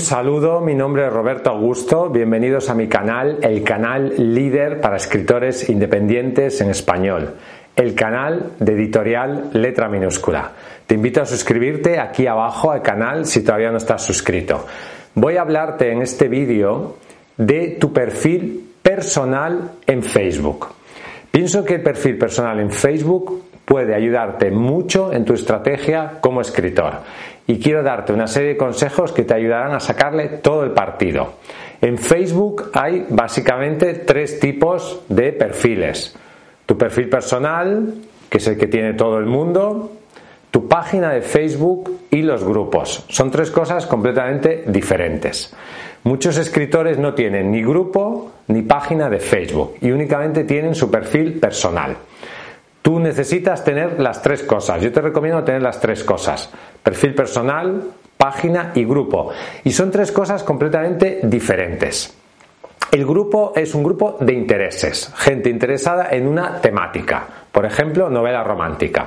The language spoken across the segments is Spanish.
saludo, mi nombre es Roberto Augusto, bienvenidos a mi canal, el canal líder para escritores independientes en español, el canal de editorial letra minúscula. Te invito a suscribirte aquí abajo al canal si todavía no estás suscrito. Voy a hablarte en este vídeo de tu perfil personal en Facebook. Pienso que el perfil personal en Facebook puede ayudarte mucho en tu estrategia como escritor. Y quiero darte una serie de consejos que te ayudarán a sacarle todo el partido. En Facebook hay básicamente tres tipos de perfiles. Tu perfil personal, que es el que tiene todo el mundo, tu página de Facebook y los grupos. Son tres cosas completamente diferentes. Muchos escritores no tienen ni grupo ni página de Facebook y únicamente tienen su perfil personal. Tú necesitas tener las tres cosas. Yo te recomiendo tener las tres cosas. Perfil personal, página y grupo. Y son tres cosas completamente diferentes. El grupo es un grupo de intereses, gente interesada en una temática, por ejemplo, novela romántica.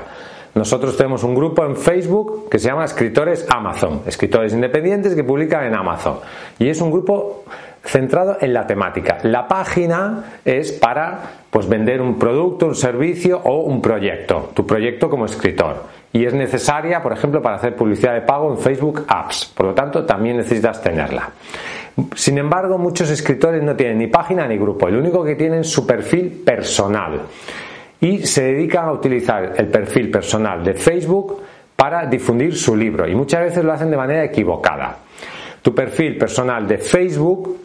Nosotros tenemos un grupo en Facebook que se llama Escritores Amazon, escritores independientes que publican en Amazon. Y es un grupo centrado en la temática. La página es para pues vender un producto, un servicio o un proyecto, tu proyecto como escritor. Y es necesaria, por ejemplo, para hacer publicidad de pago en Facebook Apps. Por lo tanto, también necesitas tenerla. Sin embargo, muchos escritores no tienen ni página ni grupo. El único que tienen es su perfil personal. Y se dedican a utilizar el perfil personal de Facebook para difundir su libro. Y muchas veces lo hacen de manera equivocada. Tu perfil personal de Facebook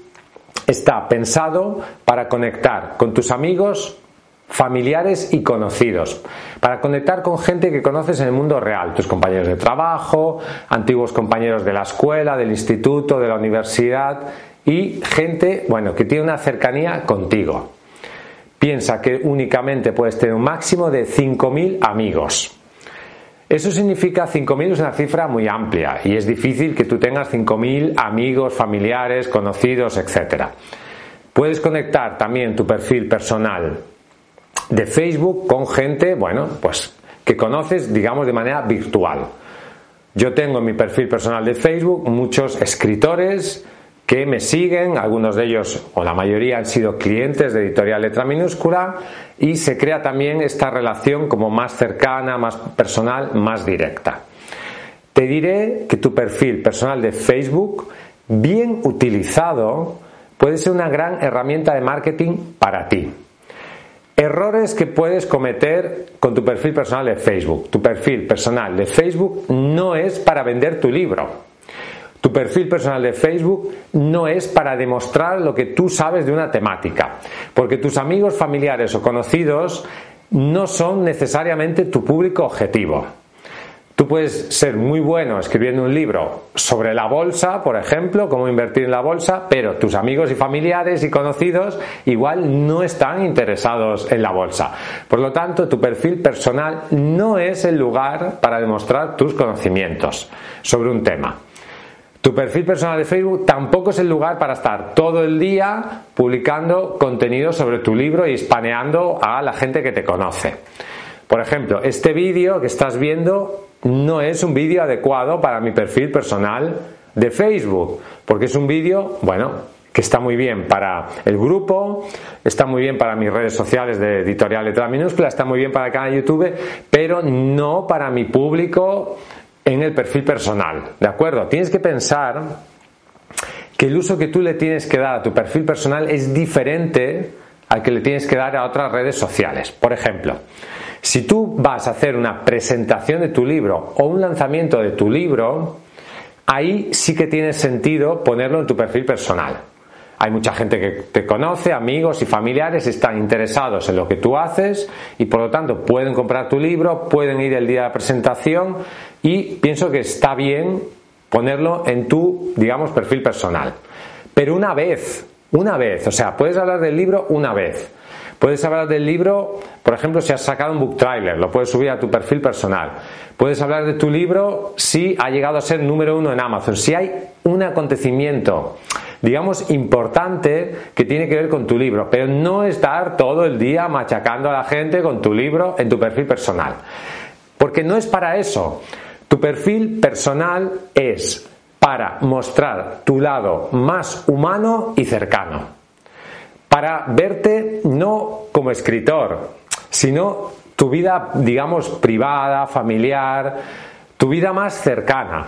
está pensado para conectar con tus amigos, familiares y conocidos, para conectar con gente que conoces en el mundo real, tus compañeros de trabajo, antiguos compañeros de la escuela, del instituto, de la universidad y gente, bueno, que tiene una cercanía contigo. Piensa que únicamente puedes tener un máximo de 5.000 amigos. Eso significa 5.000 es una cifra muy amplia y es difícil que tú tengas 5.000 amigos, familiares, conocidos, etc. Puedes conectar también tu perfil personal de Facebook con gente, bueno, pues que conoces, digamos, de manera virtual. Yo tengo en mi perfil personal de Facebook muchos escritores, que me siguen, algunos de ellos o la mayoría han sido clientes de Editorial Letra Minúscula y se crea también esta relación como más cercana, más personal, más directa. Te diré que tu perfil personal de Facebook, bien utilizado, puede ser una gran herramienta de marketing para ti. Errores que puedes cometer con tu perfil personal de Facebook. Tu perfil personal de Facebook no es para vender tu libro. Tu perfil personal de Facebook no es para demostrar lo que tú sabes de una temática, porque tus amigos, familiares o conocidos no son necesariamente tu público objetivo. Tú puedes ser muy bueno escribiendo un libro sobre la bolsa, por ejemplo, cómo invertir en la bolsa, pero tus amigos y familiares y conocidos igual no están interesados en la bolsa. Por lo tanto, tu perfil personal no es el lugar para demostrar tus conocimientos sobre un tema. Tu perfil personal de Facebook tampoco es el lugar para estar todo el día publicando contenido sobre tu libro y espaneando a la gente que te conoce. Por ejemplo, este vídeo que estás viendo no es un vídeo adecuado para mi perfil personal de Facebook, porque es un vídeo, bueno, que está muy bien para el grupo, está muy bien para mis redes sociales de editorial letra minúscula, está muy bien para el canal de YouTube, pero no para mi público en el perfil personal, ¿de acuerdo? Tienes que pensar que el uso que tú le tienes que dar a tu perfil personal es diferente al que le tienes que dar a otras redes sociales. Por ejemplo, si tú vas a hacer una presentación de tu libro o un lanzamiento de tu libro, ahí sí que tiene sentido ponerlo en tu perfil personal. Hay mucha gente que te conoce, amigos y familiares están interesados en lo que tú haces y por lo tanto pueden comprar tu libro, pueden ir el día de la presentación y pienso que está bien ponerlo en tu, digamos, perfil personal. Pero una vez, una vez, o sea, puedes hablar del libro una vez. Puedes hablar del libro, por ejemplo, si has sacado un book trailer, lo puedes subir a tu perfil personal. Puedes hablar de tu libro si ha llegado a ser número uno en Amazon. Si hay un acontecimiento, digamos, importante que tiene que ver con tu libro, pero no estar todo el día machacando a la gente con tu libro en tu perfil personal. Porque no es para eso. Tu perfil personal es para mostrar tu lado más humano y cercano. Para verte no como escritor, sino tu vida, digamos, privada, familiar, tu vida más cercana.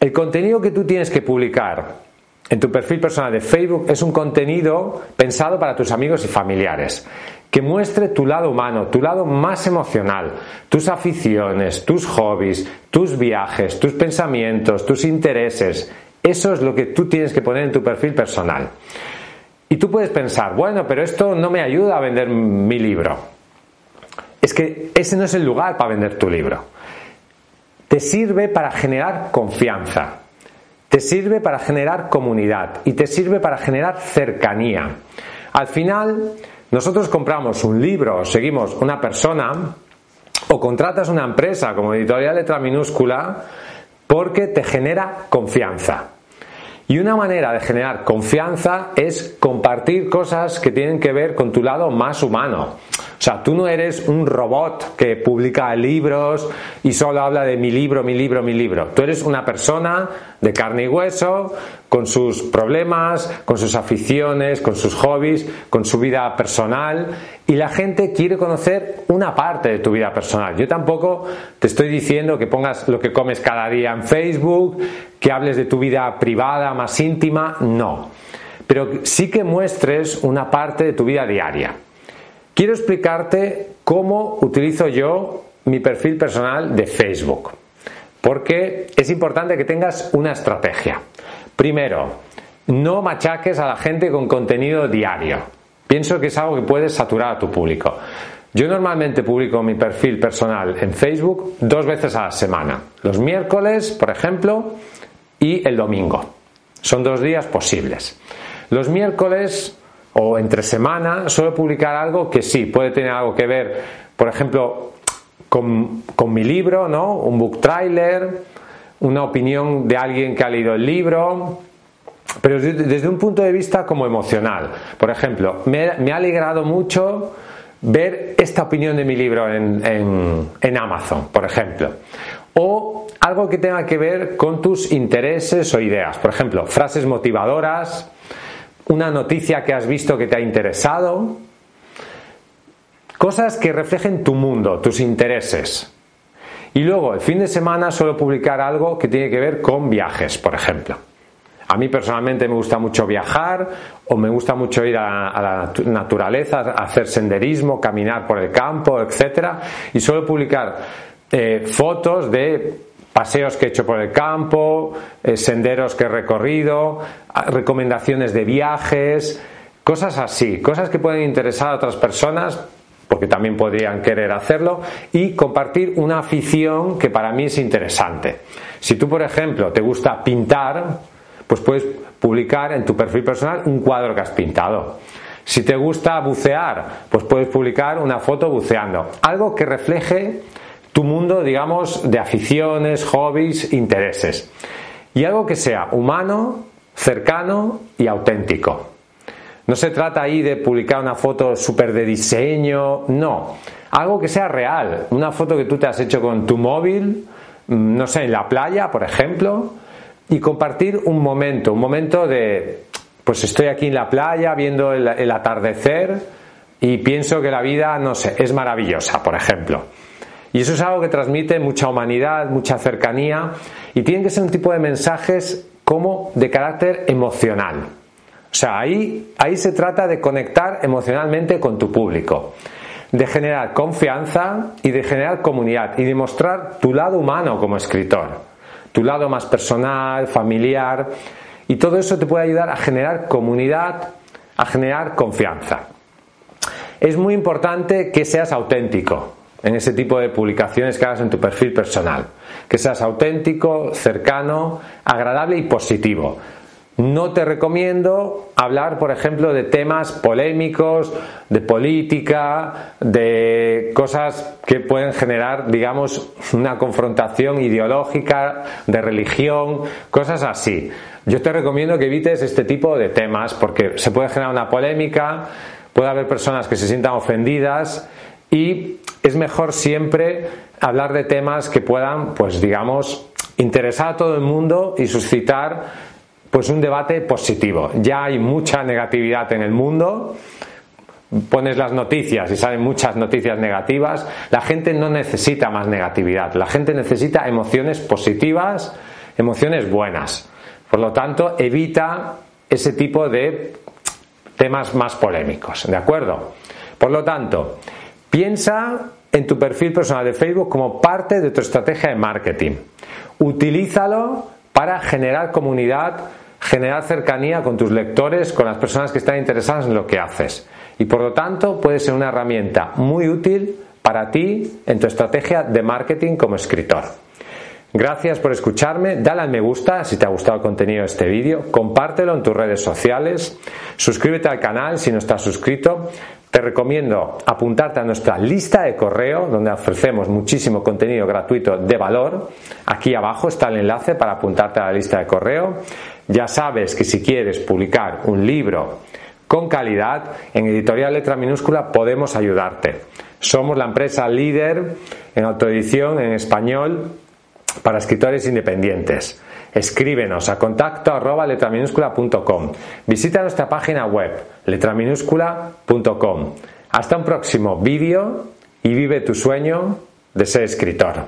El contenido que tú tienes que publicar en tu perfil personal de Facebook es un contenido pensado para tus amigos y familiares, que muestre tu lado humano, tu lado más emocional, tus aficiones, tus hobbies, tus viajes, tus pensamientos, tus intereses. Eso es lo que tú tienes que poner en tu perfil personal. Y tú puedes pensar, bueno, pero esto no me ayuda a vender mi libro. Es que ese no es el lugar para vender tu libro. Te sirve para generar confianza te sirve para generar comunidad y te sirve para generar cercanía. Al final, nosotros compramos un libro, seguimos una persona o contratas una empresa como editorial letra minúscula porque te genera confianza. Y una manera de generar confianza es compartir cosas que tienen que ver con tu lado más humano. O sea, tú no eres un robot que publica libros y solo habla de mi libro, mi libro, mi libro. Tú eres una persona de carne y hueso, con sus problemas, con sus aficiones, con sus hobbies, con su vida personal y la gente quiere conocer una parte de tu vida personal. Yo tampoco te estoy diciendo que pongas lo que comes cada día en Facebook, que hables de tu vida privada más íntima, no. Pero sí que muestres una parte de tu vida diaria. Quiero explicarte cómo utilizo yo mi perfil personal de Facebook, porque es importante que tengas una estrategia. Primero, no machaques a la gente con contenido diario. Pienso que es algo que puede saturar a tu público. Yo normalmente publico mi perfil personal en Facebook dos veces a la semana. Los miércoles, por ejemplo, y el domingo. Son dos días posibles. Los miércoles o entre semana suelo publicar algo que sí, puede tener algo que ver, por ejemplo, con, mi libro, ¿no? Un book trailer, una opinión de alguien que ha leído el libro, pero desde, un punto de vista como emocional. Por ejemplo, me, ha alegrado mucho ver esta opinión de mi libro en, Amazon, por ejemplo. O algo que tenga que ver con tus intereses o ideas. Por ejemplo, frases motivadoras, una noticia que has visto que te ha interesado, cosas que reflejen tu mundo, tus intereses. Y luego, el fin de semana suelo publicar algo que tiene que ver con viajes, por ejemplo. A mí personalmente me gusta mucho viajar o me gusta mucho ir a, la naturaleza, hacer senderismo, caminar por el campo, etc. Y suelo publicar eh, fotos de paseos que he hecho por el campo, eh, senderos que he recorrido, recomendaciones de viajes, cosas así, cosas que pueden interesar a otras personas porque también podrían querer hacerlo y compartir una afición que para mí es interesante. Si tú, por ejemplo, te gusta pintar, pues puedes publicar en tu perfil personal un cuadro que has pintado. Si te gusta bucear, pues puedes publicar una foto buceando. Algo que refleje tu mundo, digamos, de aficiones, hobbies, intereses. Y algo que sea humano, cercano y auténtico. No se trata ahí de publicar una foto súper de diseño, no. Algo que sea real. Una foto que tú te has hecho con tu móvil, mm, no sé, en la playa, por ejemplo, y compartir un momento, un momento de, pues estoy aquí en la playa viendo el, el atardecer y pienso que la vida, no sé, es maravillosa, por ejemplo. Y eso es algo que transmite mucha humanidad, mucha cercanía y tienen que ser un tipo de mensajes como de carácter emocional. O sea, ahí, ahí se trata de conectar emocionalmente con tu público, de generar confianza y de generar comunidad y de mostrar tu lado humano como escritor, tu lado más personal, familiar y todo eso te puede ayudar a generar comunidad, a generar confianza. Es muy importante que seas auténtico, en ese tipo de publicaciones que hagas en tu perfil personal. Que seas auténtico, cercano, agradable y positivo. No te recomiendo hablar, por ejemplo, de temas polémicos, de política, de cosas que pueden generar, digamos, una confrontación ideológica, de religión, cosas así. Yo te recomiendo que evites este tipo de temas porque se puede generar una polémica, puede haber personas que se sientan ofendidas y es mejor siempre hablar de temas que puedan, pues digamos, interesar a todo el mundo y suscitar pues un debate positivo. Ya hay mucha negatividad en el mundo, pones las noticias y salen muchas noticias negativas, la gente no necesita más negatividad, la gente necesita emociones positivas, emociones buenas. Por lo tanto, evita ese tipo de temas más polémicos, ¿de acuerdo? Por lo tanto, piensa en tu perfil personal de Facebook como parte de tu estrategia de marketing. Utilízalo para generar comunidad, generar cercanía con tus lectores, con las personas que están interesadas en lo que haces. Y por lo tanto puede ser una herramienta muy útil para ti en tu estrategia de marketing como escritor. Gracias por escucharme, dale al me gusta si te ha gustado el contenido de este vídeo, compártelo en tus redes sociales, suscríbete al canal si no estás suscrito, te recomiendo apuntarte a nuestra lista de correo donde ofrecemos muchísimo contenido gratuito de valor. Aquí abajo está el enlace para apuntarte a la lista de correo. Ya sabes que si quieres publicar un libro con calidad, en Editorial Letra Minúscula podemos ayudarte. Somos la empresa líder en autoedición en español para escritores independientes. Escríbenos a contacto. Visita nuestra página web letraminúscula.com. Hasta un próximo vídeo y vive tu sueño de ser escritor.